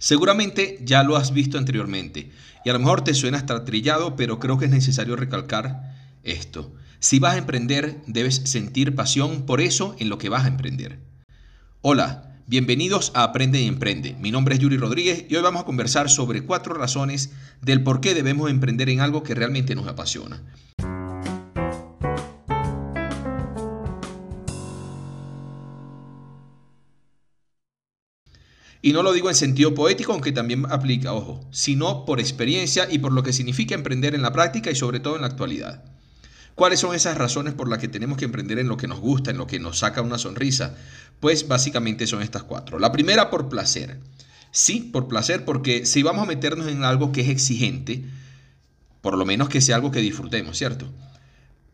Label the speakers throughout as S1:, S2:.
S1: Seguramente ya lo has visto anteriormente y a lo mejor te suena hasta trillado, pero creo que es necesario recalcar esto. Si vas a emprender, debes sentir pasión por eso en lo que vas a emprender. Hola, bienvenidos a Aprende y Emprende. Mi nombre es Yuri Rodríguez y hoy vamos a conversar sobre cuatro razones del por qué debemos emprender en algo que realmente nos apasiona. Y no lo digo en sentido poético, aunque también aplica, ojo, sino por experiencia y por lo que significa emprender en la práctica y sobre todo en la actualidad. ¿Cuáles son esas razones por las que tenemos que emprender en lo que nos gusta, en lo que nos saca una sonrisa? Pues básicamente son estas cuatro. La primera por placer. Sí, por placer, porque si vamos a meternos en algo que es exigente, por lo menos que sea algo que disfrutemos, ¿cierto?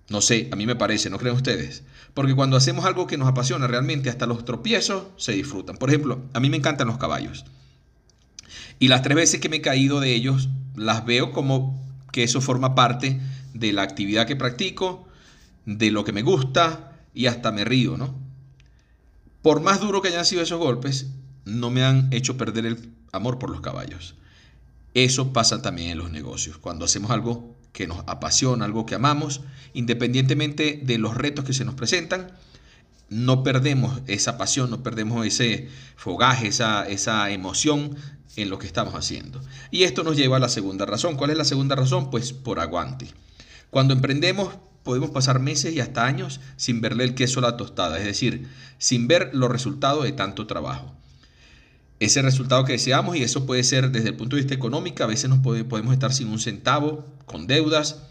S1: No sé, a mí me parece, ¿no creen ustedes? Porque cuando hacemos algo que nos apasiona realmente, hasta los tropiezos se disfrutan. Por ejemplo, a mí me encantan los caballos. Y las tres veces que me he caído de ellos, las veo como que eso forma parte de la actividad que practico, de lo que me gusta y hasta me río, ¿no? Por más duro que hayan sido esos golpes, no me han hecho perder el amor por los caballos. Eso pasa también en los negocios. Cuando hacemos algo que nos apasiona, algo que amamos, independientemente de los retos que se nos presentan, no perdemos esa pasión, no perdemos ese fogaje, esa, esa emoción en lo que estamos haciendo. Y esto nos lleva a la segunda razón. ¿Cuál es la segunda razón? Pues por aguante. Cuando emprendemos podemos pasar meses y hasta años sin verle el queso a la tostada, es decir, sin ver los resultados de tanto trabajo ese resultado que deseamos y eso puede ser desde el punto de vista económico, a veces nos podemos estar sin un centavo, con deudas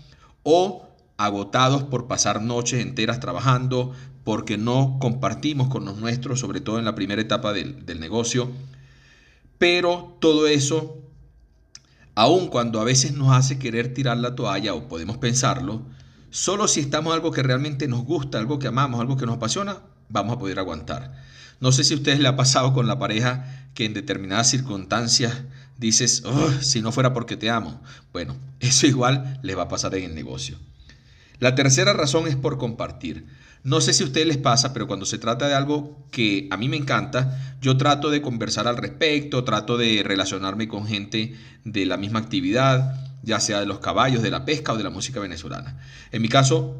S1: o agotados por pasar noches enteras trabajando, porque no compartimos con los nuestros, sobre todo en la primera etapa del, del negocio. Pero todo eso, aun cuando a veces nos hace querer tirar la toalla o podemos pensarlo, solo si estamos algo que realmente nos gusta, algo que amamos, algo que nos apasiona, vamos a poder aguantar. No sé si a ustedes le ha pasado con la pareja que en determinadas circunstancias dices, si no fuera porque te amo. Bueno, eso igual les va a pasar en el negocio. La tercera razón es por compartir. No sé si a ustedes les pasa, pero cuando se trata de algo que a mí me encanta, yo trato de conversar al respecto, trato de relacionarme con gente de la misma actividad, ya sea de los caballos, de la pesca o de la música venezolana. En mi caso,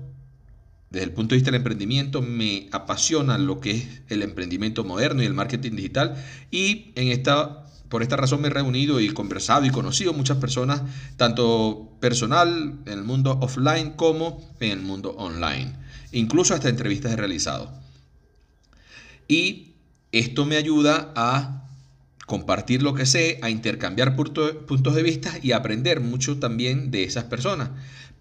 S1: desde el punto de vista del emprendimiento, me apasiona lo que es el emprendimiento moderno y el marketing digital. Y en esta, por esta razón me he reunido y conversado y conocido muchas personas, tanto personal en el mundo offline como en el mundo online. Incluso hasta entrevistas he realizado. Y esto me ayuda a compartir lo que sé, a intercambiar puntos de vista y aprender mucho también de esas personas.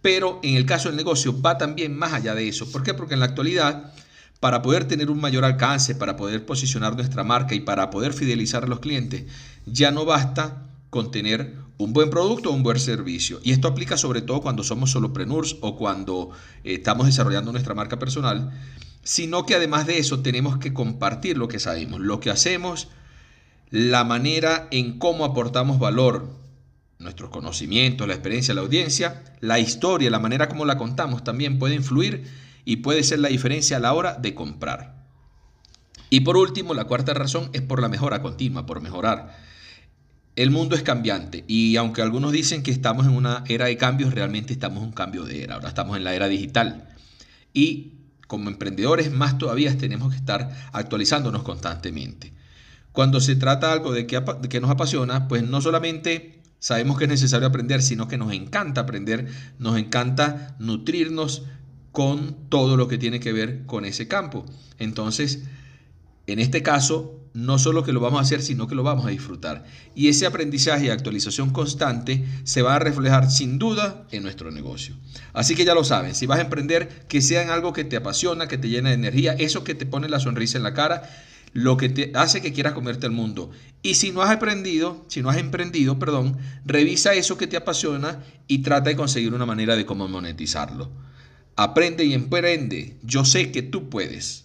S1: Pero en el caso del negocio va también más allá de eso. ¿Por qué? Porque en la actualidad, para poder tener un mayor alcance, para poder posicionar nuestra marca y para poder fidelizar a los clientes, ya no basta con tener un buen producto o un buen servicio. Y esto aplica sobre todo cuando somos solopreneurs o cuando eh, estamos desarrollando nuestra marca personal, sino que además de eso tenemos que compartir lo que sabemos, lo que hacemos, la manera en cómo aportamos valor nuestros conocimientos, la experiencia, la audiencia, la historia, la manera como la contamos también puede influir y puede ser la diferencia a la hora de comprar. Y por último, la cuarta razón es por la mejora continua, por mejorar. El mundo es cambiante y aunque algunos dicen que estamos en una era de cambios, realmente estamos en un cambio de era. Ahora estamos en la era digital. Y como emprendedores más todavía tenemos que estar actualizándonos constantemente. Cuando se trata algo de que, de que nos apasiona, pues no solamente sabemos que es necesario aprender, sino que nos encanta aprender, nos encanta nutrirnos con todo lo que tiene que ver con ese campo. Entonces, en este caso, no solo que lo vamos a hacer, sino que lo vamos a disfrutar. Y ese aprendizaje y actualización constante se va a reflejar sin duda en nuestro negocio. Así que ya lo saben, si vas a emprender, que sea en algo que te apasiona, que te llena de energía, eso que te pone la sonrisa en la cara lo que te hace que quieras comerte el mundo. Y si no has aprendido, si no has emprendido, perdón, revisa eso que te apasiona y trata de conseguir una manera de cómo monetizarlo. Aprende y emprende. Yo sé que tú puedes.